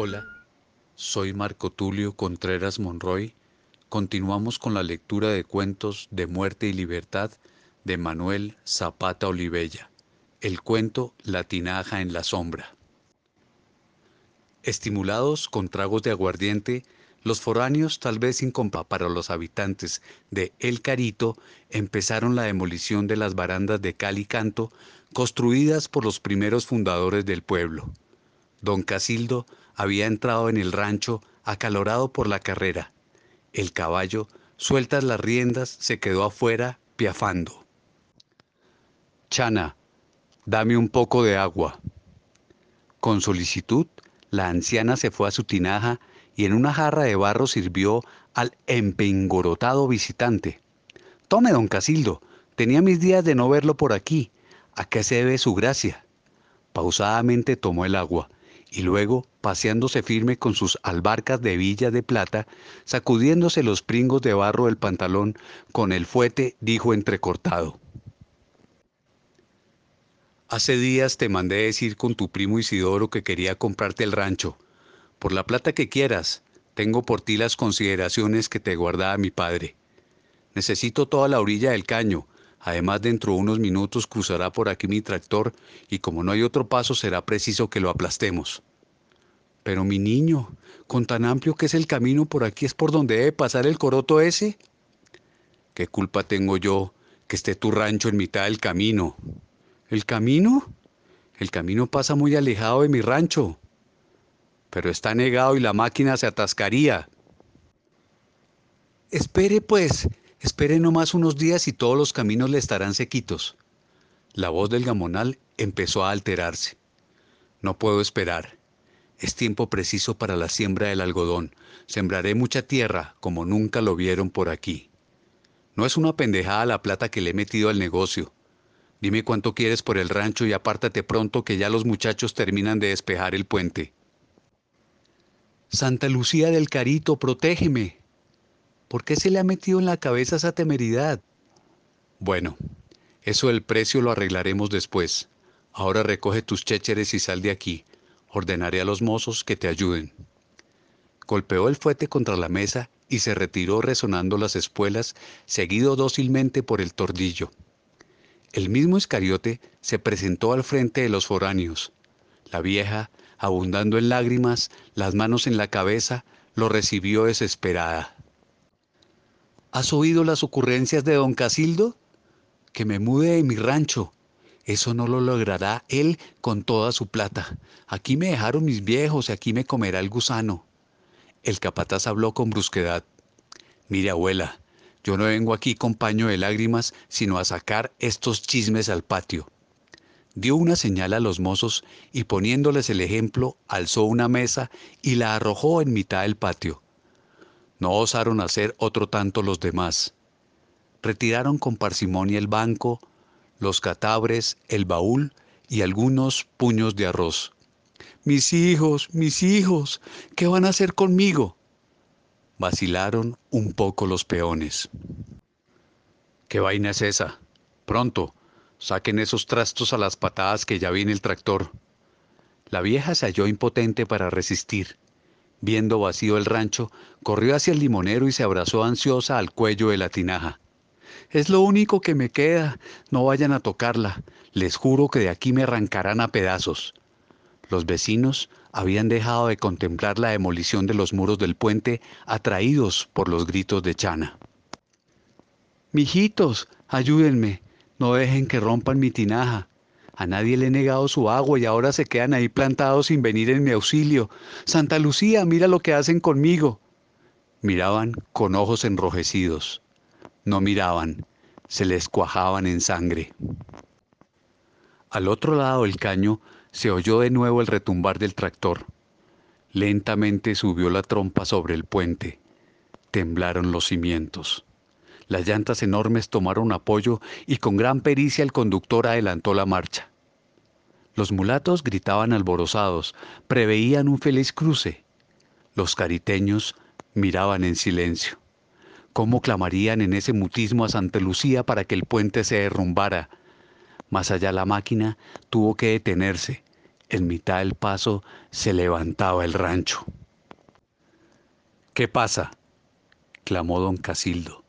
Hola, soy Marco Tulio Contreras Monroy. Continuamos con la lectura de cuentos de muerte y libertad de Manuel Zapata Olivella. El cuento La tinaja en la sombra. Estimulados con tragos de aguardiente, los foráneos, tal vez sin compa para los habitantes de El Carito, empezaron la demolición de las barandas de cal y canto construidas por los primeros fundadores del pueblo. Don Casildo había entrado en el rancho acalorado por la carrera. El caballo, sueltas las riendas, se quedó afuera piafando. Chana, dame un poco de agua. Con solicitud, la anciana se fue a su tinaja y en una jarra de barro sirvió al empengorotado visitante. Tome, don Casildo, tenía mis días de no verlo por aquí. ¿A qué se debe su gracia? Pausadamente tomó el agua y luego, paseándose firme con sus albarcas de villa de plata, sacudiéndose los pringos de barro del pantalón con el fuete, dijo entrecortado. Hace días te mandé decir con tu primo Isidoro que quería comprarte el rancho. Por la plata que quieras, tengo por ti las consideraciones que te guardaba mi padre. Necesito toda la orilla del caño, Además, dentro de unos minutos cruzará por aquí mi tractor y como no hay otro paso será preciso que lo aplastemos. Pero mi niño, con tan amplio que es el camino, por aquí es por donde debe pasar el coroto ese. ¿Qué culpa tengo yo que esté tu rancho en mitad del camino? ¿El camino? El camino pasa muy alejado de mi rancho. Pero está negado y la máquina se atascaría. Espere pues, Espere no más unos días y todos los caminos le estarán sequitos. La voz del gamonal empezó a alterarse. No puedo esperar. Es tiempo preciso para la siembra del algodón. Sembraré mucha tierra como nunca lo vieron por aquí. No es una pendejada la plata que le he metido al negocio. Dime cuánto quieres por el rancho y apártate pronto que ya los muchachos terminan de despejar el puente. Santa Lucía del Carito, protégeme, ¿Por qué se le ha metido en la cabeza esa temeridad? Bueno, eso del precio lo arreglaremos después. Ahora recoge tus chécheres y sal de aquí. Ordenaré a los mozos que te ayuden. Golpeó el fuete contra la mesa y se retiró resonando las espuelas, seguido dócilmente por el tordillo. El mismo Iscariote se presentó al frente de los foráneos. La vieja, abundando en lágrimas, las manos en la cabeza, lo recibió desesperada. ¿Has oído las ocurrencias de don Casildo? Que me mude de mi rancho. Eso no lo logrará él con toda su plata. Aquí me dejaron mis viejos y aquí me comerá el gusano. El capataz habló con brusquedad. Mire, abuela, yo no vengo aquí con paño de lágrimas, sino a sacar estos chismes al patio. Dio una señal a los mozos y poniéndoles el ejemplo, alzó una mesa y la arrojó en mitad del patio. No osaron hacer otro tanto los demás. Retiraron con parsimonia el banco, los catabres, el baúl y algunos puños de arroz. Mis hijos, mis hijos, ¿qué van a hacer conmigo? Vacilaron un poco los peones. ¿Qué vaina es esa? Pronto, saquen esos trastos a las patadas que ya viene el tractor. La vieja se halló impotente para resistir. Viendo vacío el rancho, corrió hacia el limonero y se abrazó ansiosa al cuello de la tinaja. Es lo único que me queda, no vayan a tocarla, les juro que de aquí me arrancarán a pedazos. Los vecinos habían dejado de contemplar la demolición de los muros del puente, atraídos por los gritos de Chana. Mijitos, ayúdenme, no dejen que rompan mi tinaja. A nadie le he negado su agua y ahora se quedan ahí plantados sin venir en mi auxilio. Santa Lucía, mira lo que hacen conmigo. Miraban con ojos enrojecidos. No miraban, se les cuajaban en sangre. Al otro lado del caño se oyó de nuevo el retumbar del tractor. Lentamente subió la trompa sobre el puente. Temblaron los cimientos. Las llantas enormes tomaron apoyo y con gran pericia el conductor adelantó la marcha. Los mulatos gritaban alborozados, preveían un feliz cruce. Los cariteños miraban en silencio. ¿Cómo clamarían en ese mutismo a Santa Lucía para que el puente se derrumbara? Más allá la máquina tuvo que detenerse. En mitad del paso se levantaba el rancho. ¿Qué pasa? clamó don Casildo.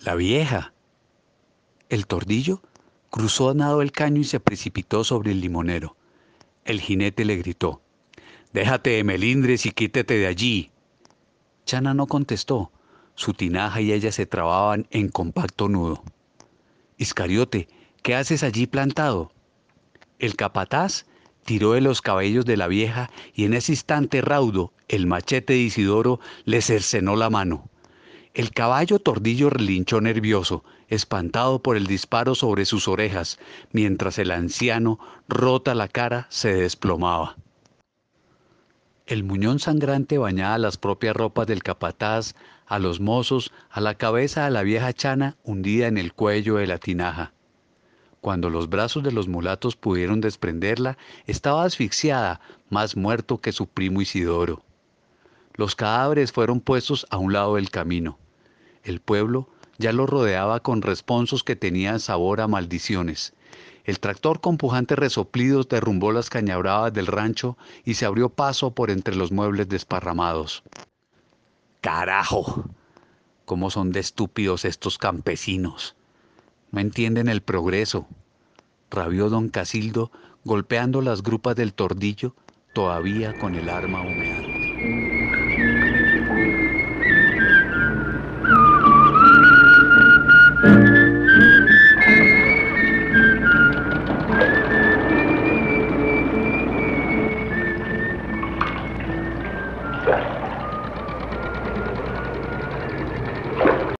La vieja. El tordillo cruzó a nado el caño y se precipitó sobre el limonero. El jinete le gritó, Déjate de melindres y quítete de allí. Chana no contestó. Su tinaja y ella se trababan en compacto nudo. Iscariote, ¿qué haces allí plantado? El capataz tiró de los cabellos de la vieja y en ese instante raudo el machete de Isidoro le cercenó la mano. El caballo tordillo relinchó nervioso, espantado por el disparo sobre sus orejas, mientras el anciano, rota la cara, se desplomaba. El muñón sangrante bañaba las propias ropas del capataz, a los mozos, a la cabeza de la vieja chana hundida en el cuello de la tinaja. Cuando los brazos de los mulatos pudieron desprenderla, estaba asfixiada, más muerto que su primo Isidoro. Los cadáveres fueron puestos a un lado del camino. El pueblo ya lo rodeaba con responsos que tenían sabor a maldiciones, el tractor con pujantes resoplidos derrumbó las cañabravas del rancho y se abrió paso por entre los muebles desparramados. ¡Carajo! ¿Cómo son de estúpidos estos campesinos? No entienden el progreso. Rabió don Casildo golpeando las grupas del tordillo, todavía con el arma humeante.